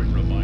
forward from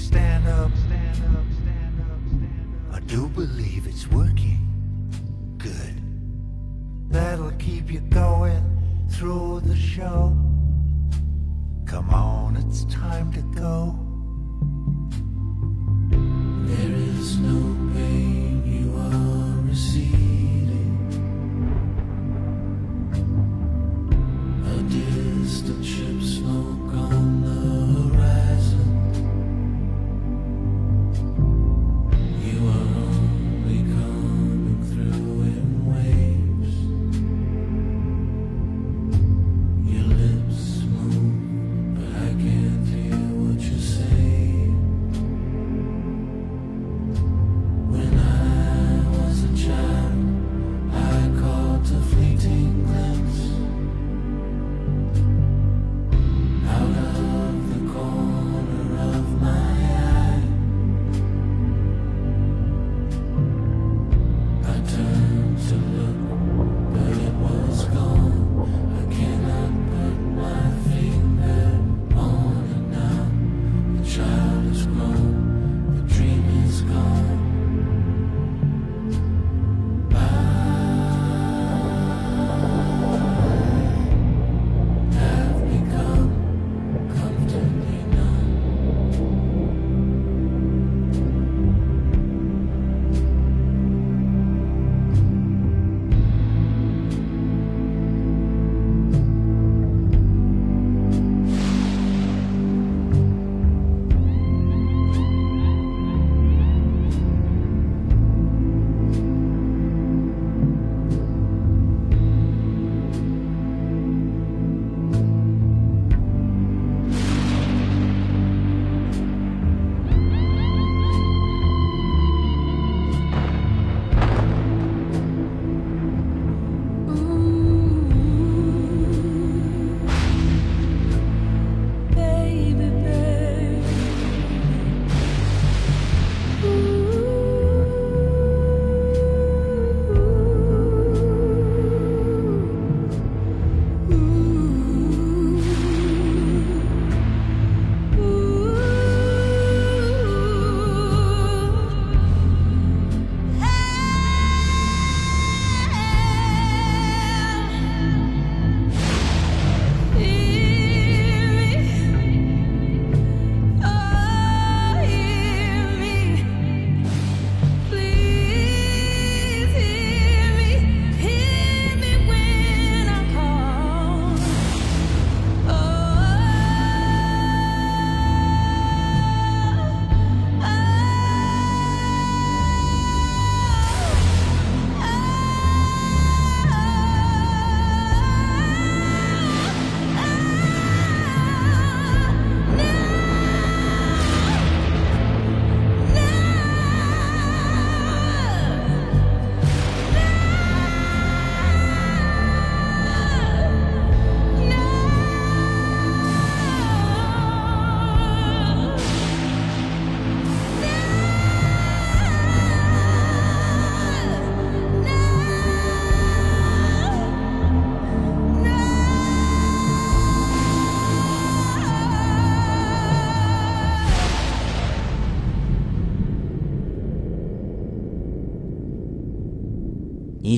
stand up, stand up, stand up, stand up. I do believe it's working. Good. That'll keep you going through the show. Come on, it's time to go.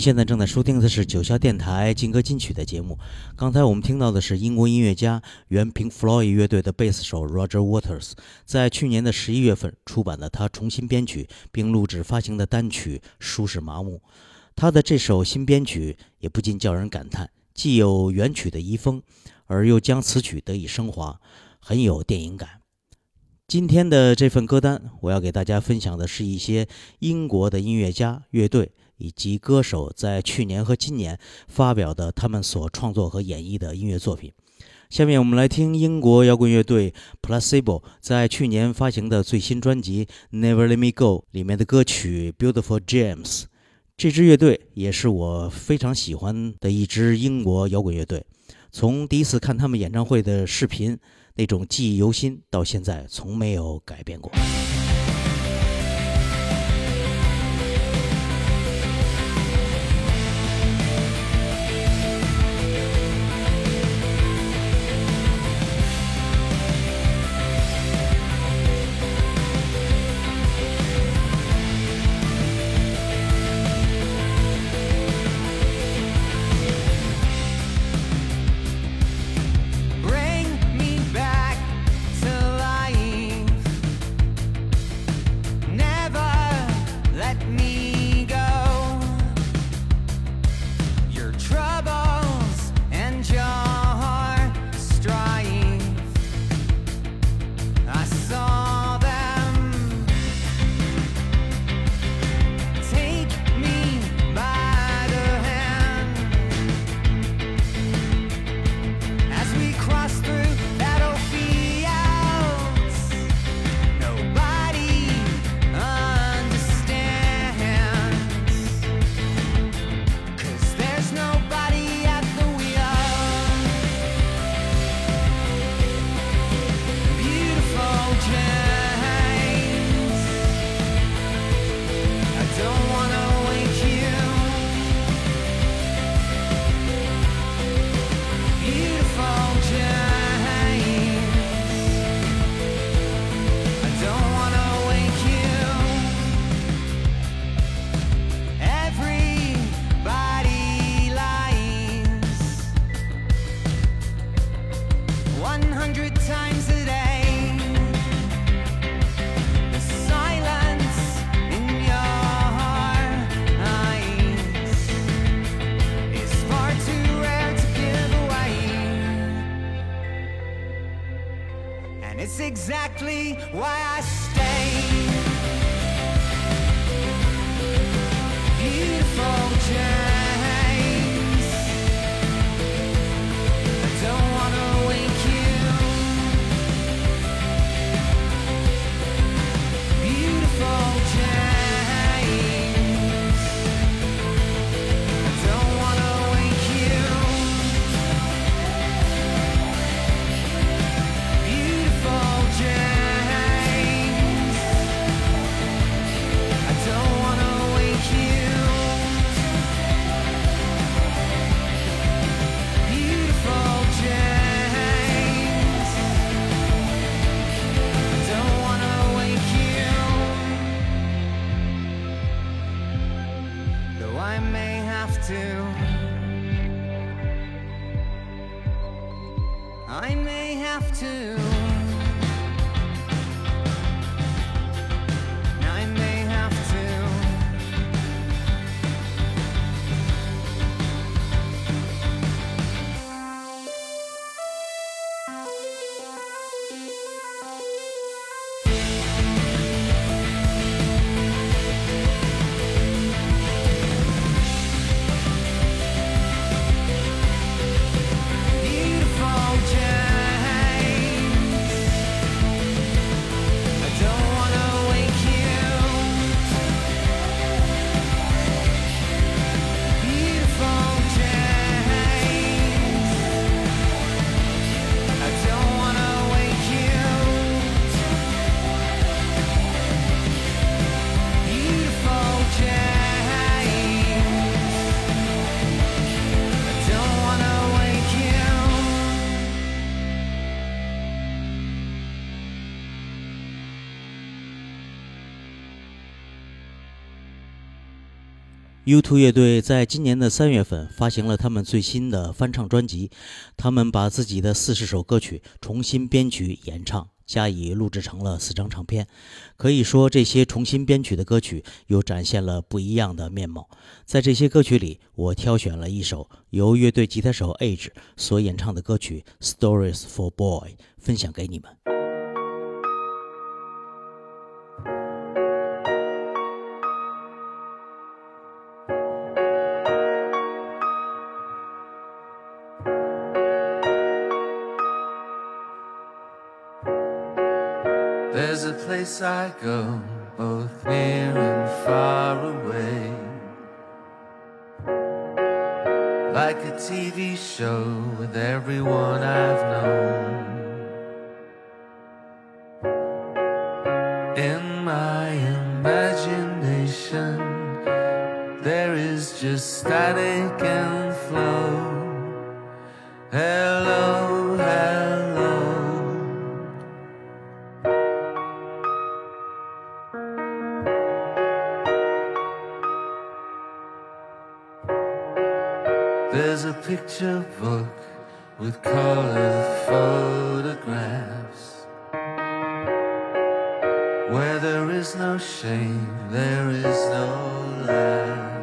现在正在收听的是九霄电台金歌金曲的节目。刚才我们听到的是英国音乐家原 Pink Floyd 乐队的贝斯手 Roger Waters 在去年的十一月份出版的他重新编曲并录制发行的单曲《舒适麻木》。他的这首新编曲也不禁叫人感叹，既有原曲的遗风，而又将此曲得以升华，很有电影感。今天的这份歌单，我要给大家分享的是一些英国的音乐家、乐队。以及歌手在去年和今年发表的他们所创作和演绎的音乐作品。下面我们来听英国摇滚乐队 Placebo 在去年发行的最新专辑《Never Let Me Go》里面的歌曲《Beautiful James》。这支乐队也是我非常喜欢的一支英国摇滚乐队。从第一次看他们演唱会的视频，那种记忆犹新，到现在从没有改变过。Exactly why I stay. Beautiful journey. have to U2 乐队在今年的三月份发行了他们最新的翻唱专辑，他们把自己的四十首歌曲重新编曲演唱，加以录制成了四张唱片。可以说，这些重新编曲的歌曲又展现了不一样的面貌。在这些歌曲里，我挑选了一首由乐队吉他手 Age 所演唱的歌曲《Stories for Boy》，分享给你们。Place I go, both near and far away. Like a TV show with everyone I've known. In my imagination, there is just static There's a picture book with colored photographs. Where there is no shame, there is no laugh.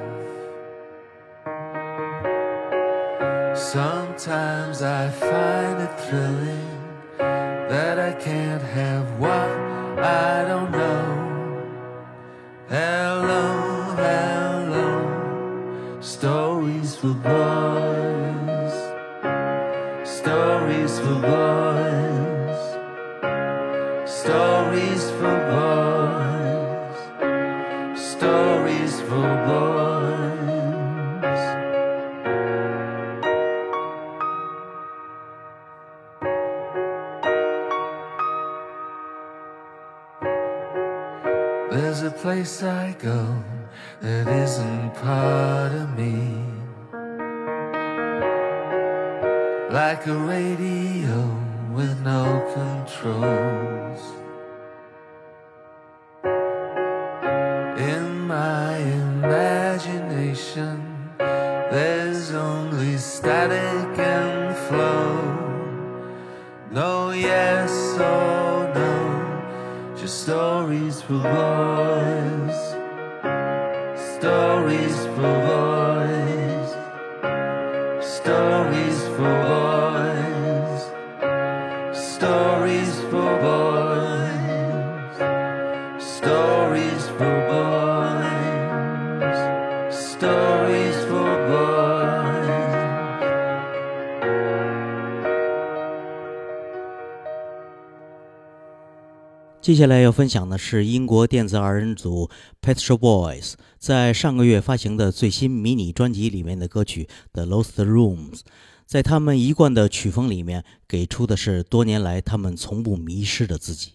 Sometimes I find it thrilling that I can't have what Like a radio with no controls. In my imagination, there's only static and flow. No yes or no, just stories for boys. Stories for boys. 接下来要分享的是英国电子二人组 Pet Shop Boys 在上个月发行的最新迷你专辑里面的歌曲《The Lost Rooms》。在他们一贯的曲风里面，给出的是多年来他们从不迷失的自己。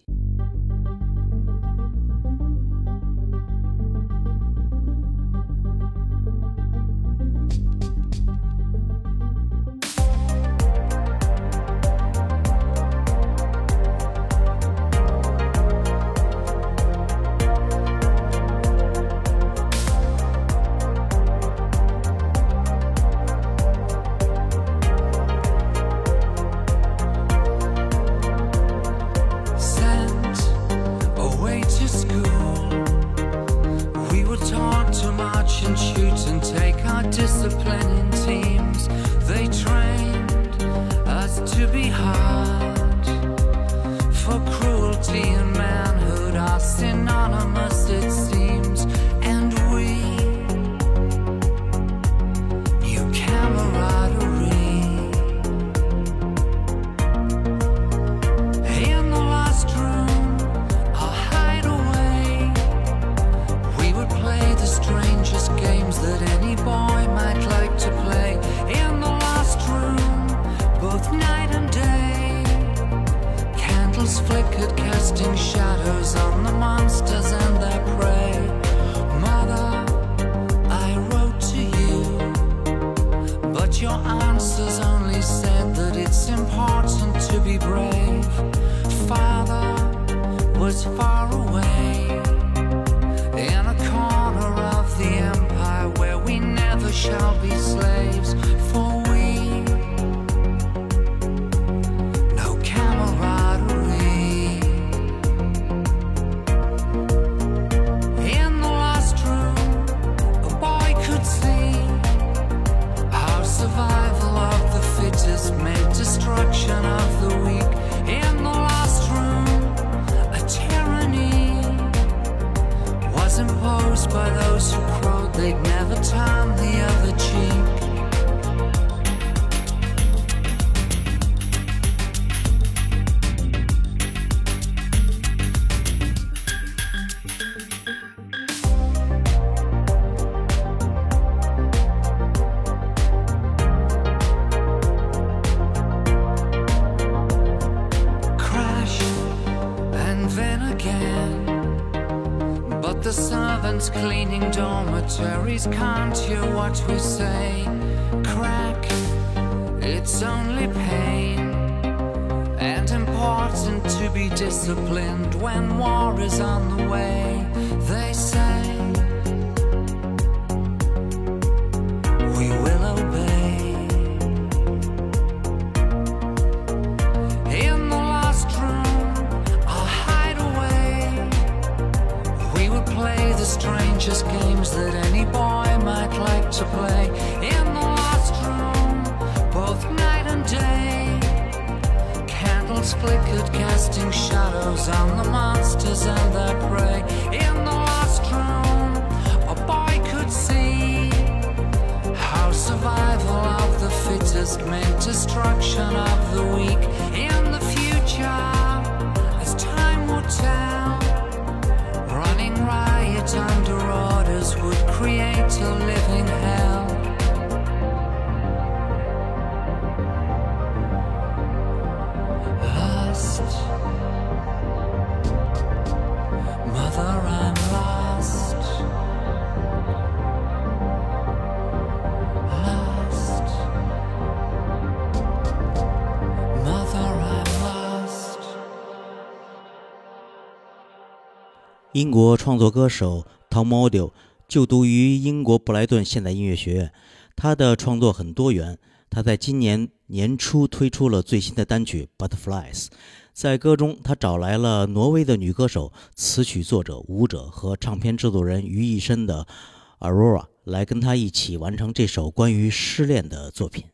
Can't hear what we say. Crack, it's only pain. And important to be disciplined when war is on the way. They say, destruction of the weak. In the future, 英国创作歌手 Tom Odell 就读于英国布莱顿现代音乐学院，他的创作很多元。他在今年年初推出了最新的单曲《Butterflies》，在歌中他找来了挪威的女歌手、词曲作者、舞者和唱片制作人于一身的 Aurora 来跟他一起完成这首关于失恋的作品。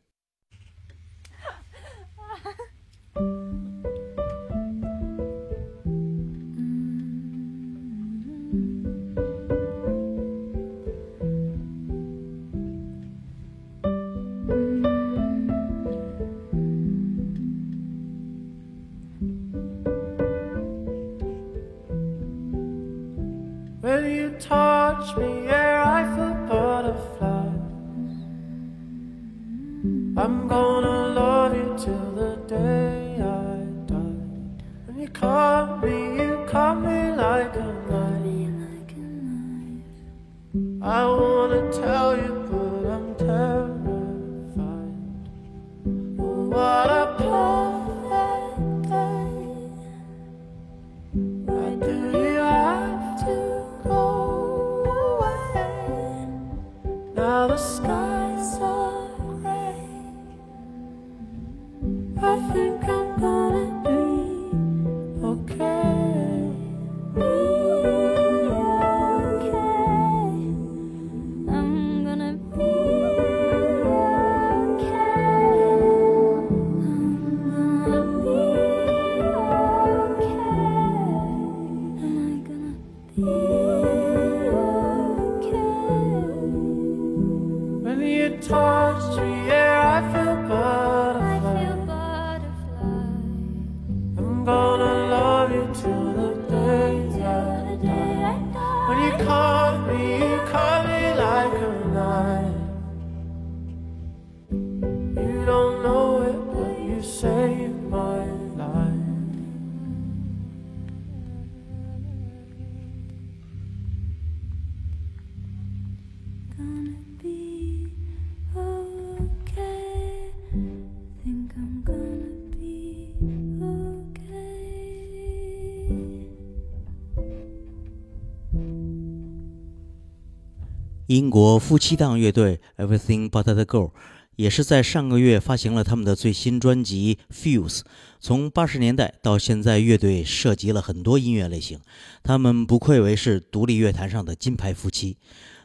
英国夫妻档乐队 Everything But the Girl 也是在上个月发行了他们的最新专辑《Fuse》。从八十年代到现在，乐队涉及了很多音乐类型，他们不愧为是独立乐坛上的金牌夫妻。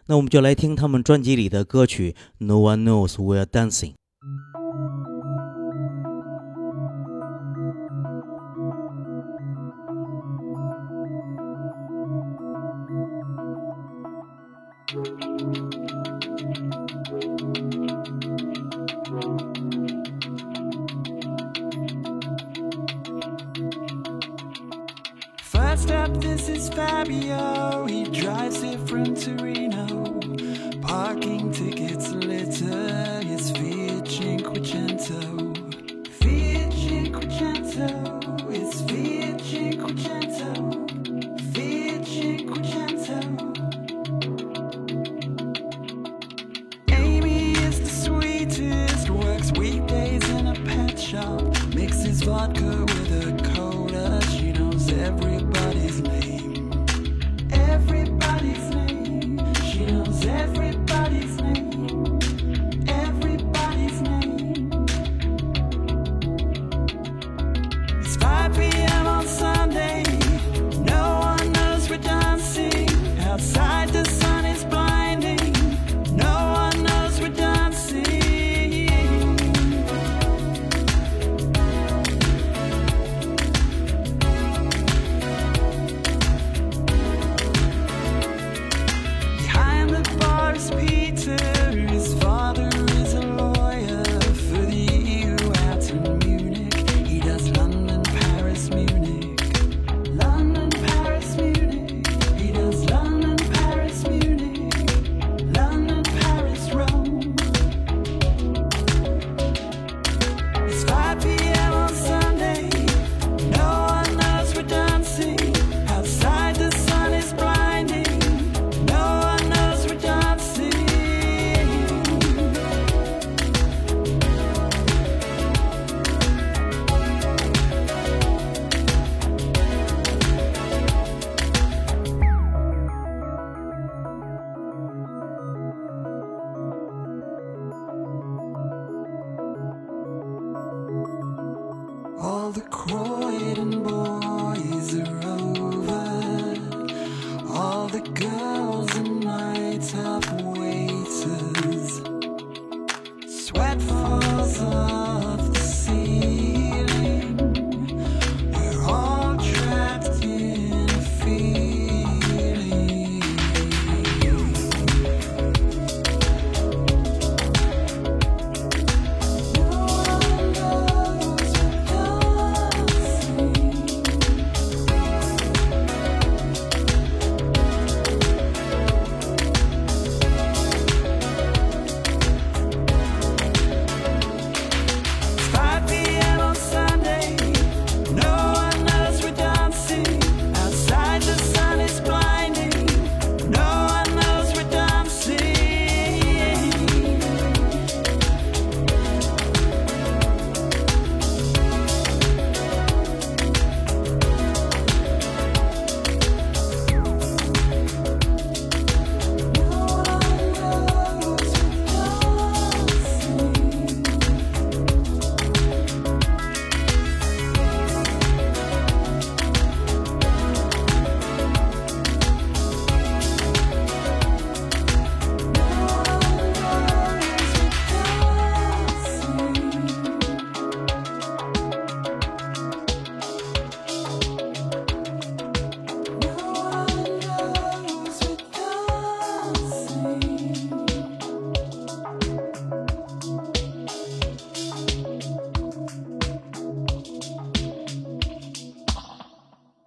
那我们就来听他们专辑里的歌曲《No One Knows We're Dancing》。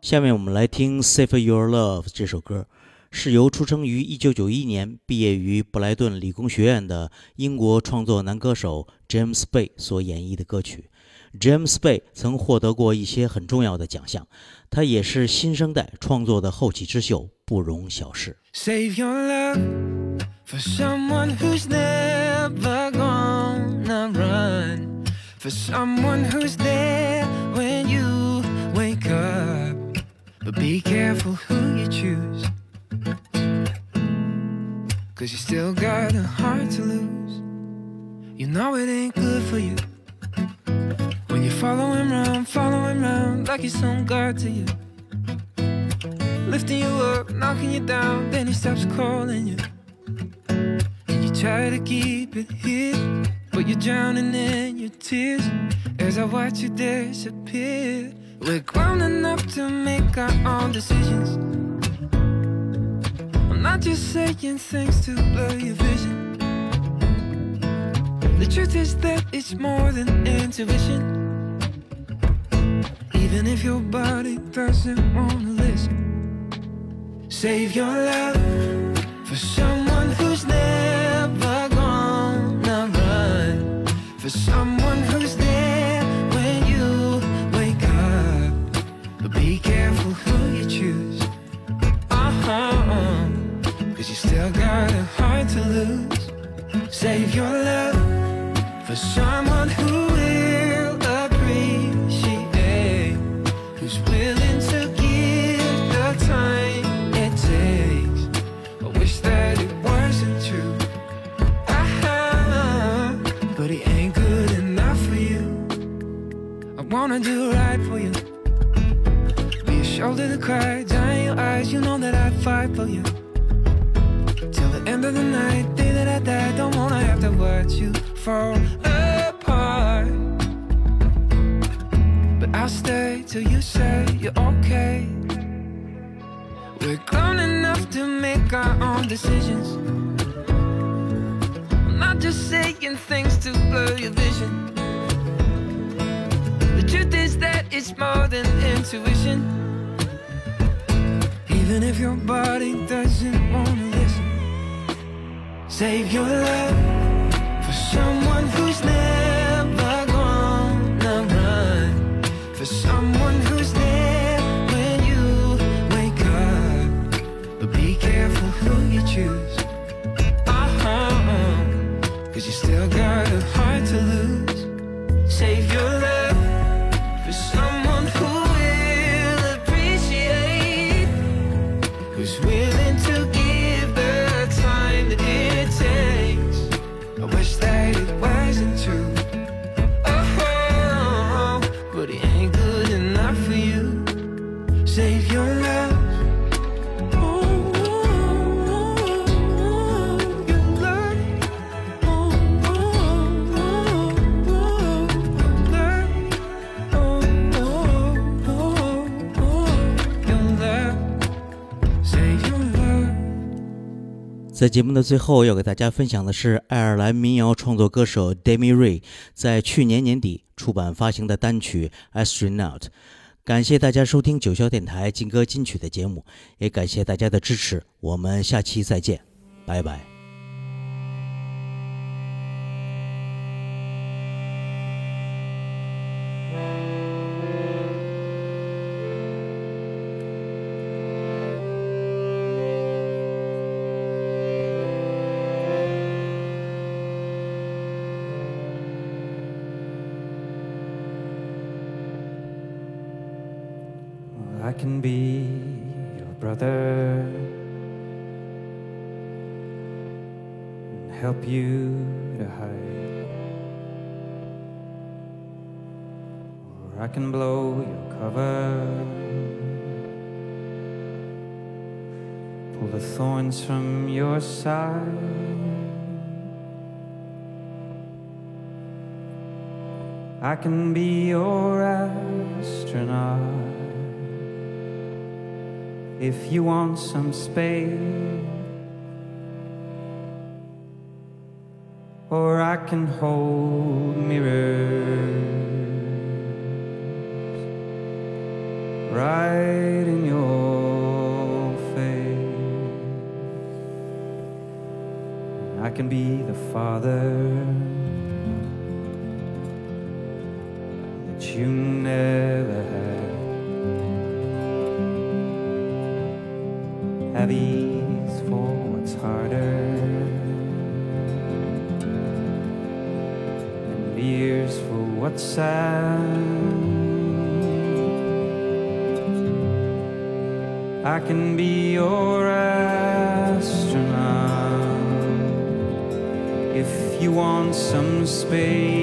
下面我们来听《Save Your Love》这首歌，是由出生于1991年、毕业于布莱顿理工学院的英国创作男歌手 James Bay 所演绎的歌曲。James Bay 曾获得过一些很重要的奖项，他也是新生代创作的后起之秀，不容小视。Save your love for someone who's never gonna run. For someone who's there But be careful who you choose. Cause you still got a heart to lose. You know it ain't good for you. When you follow him round, follow him round like he's some god to you. Lifting you up, knocking you down, then he stops calling you. And you try to keep it hid, but you're drowning in your tears as I watch you disappear. We're grown enough to make our own decisions. I'm not just saying things to blur your vision. The truth is that it's more than intuition. Even if your body doesn't wanna listen, save your love it's more than intuition. Even if your body doesn't wanna listen, save your love for someone who's never gonna run. For someone who's there when you wake up. But be careful who you choose. Uh-huh. Cause you still got a heart to lose. Save your 在节目的最后，要给大家分享的是爱尔兰民谣创作歌手 Demi Ray 在去年年底出版发行的单曲《Astronaut》。感谢大家收听九霄电台劲歌金曲的节目，也感谢大家的支持。我们下期再见，拜拜。I can be your astronaut if you want some space. Or I can hold mirrors right in your face. I can be the father some space,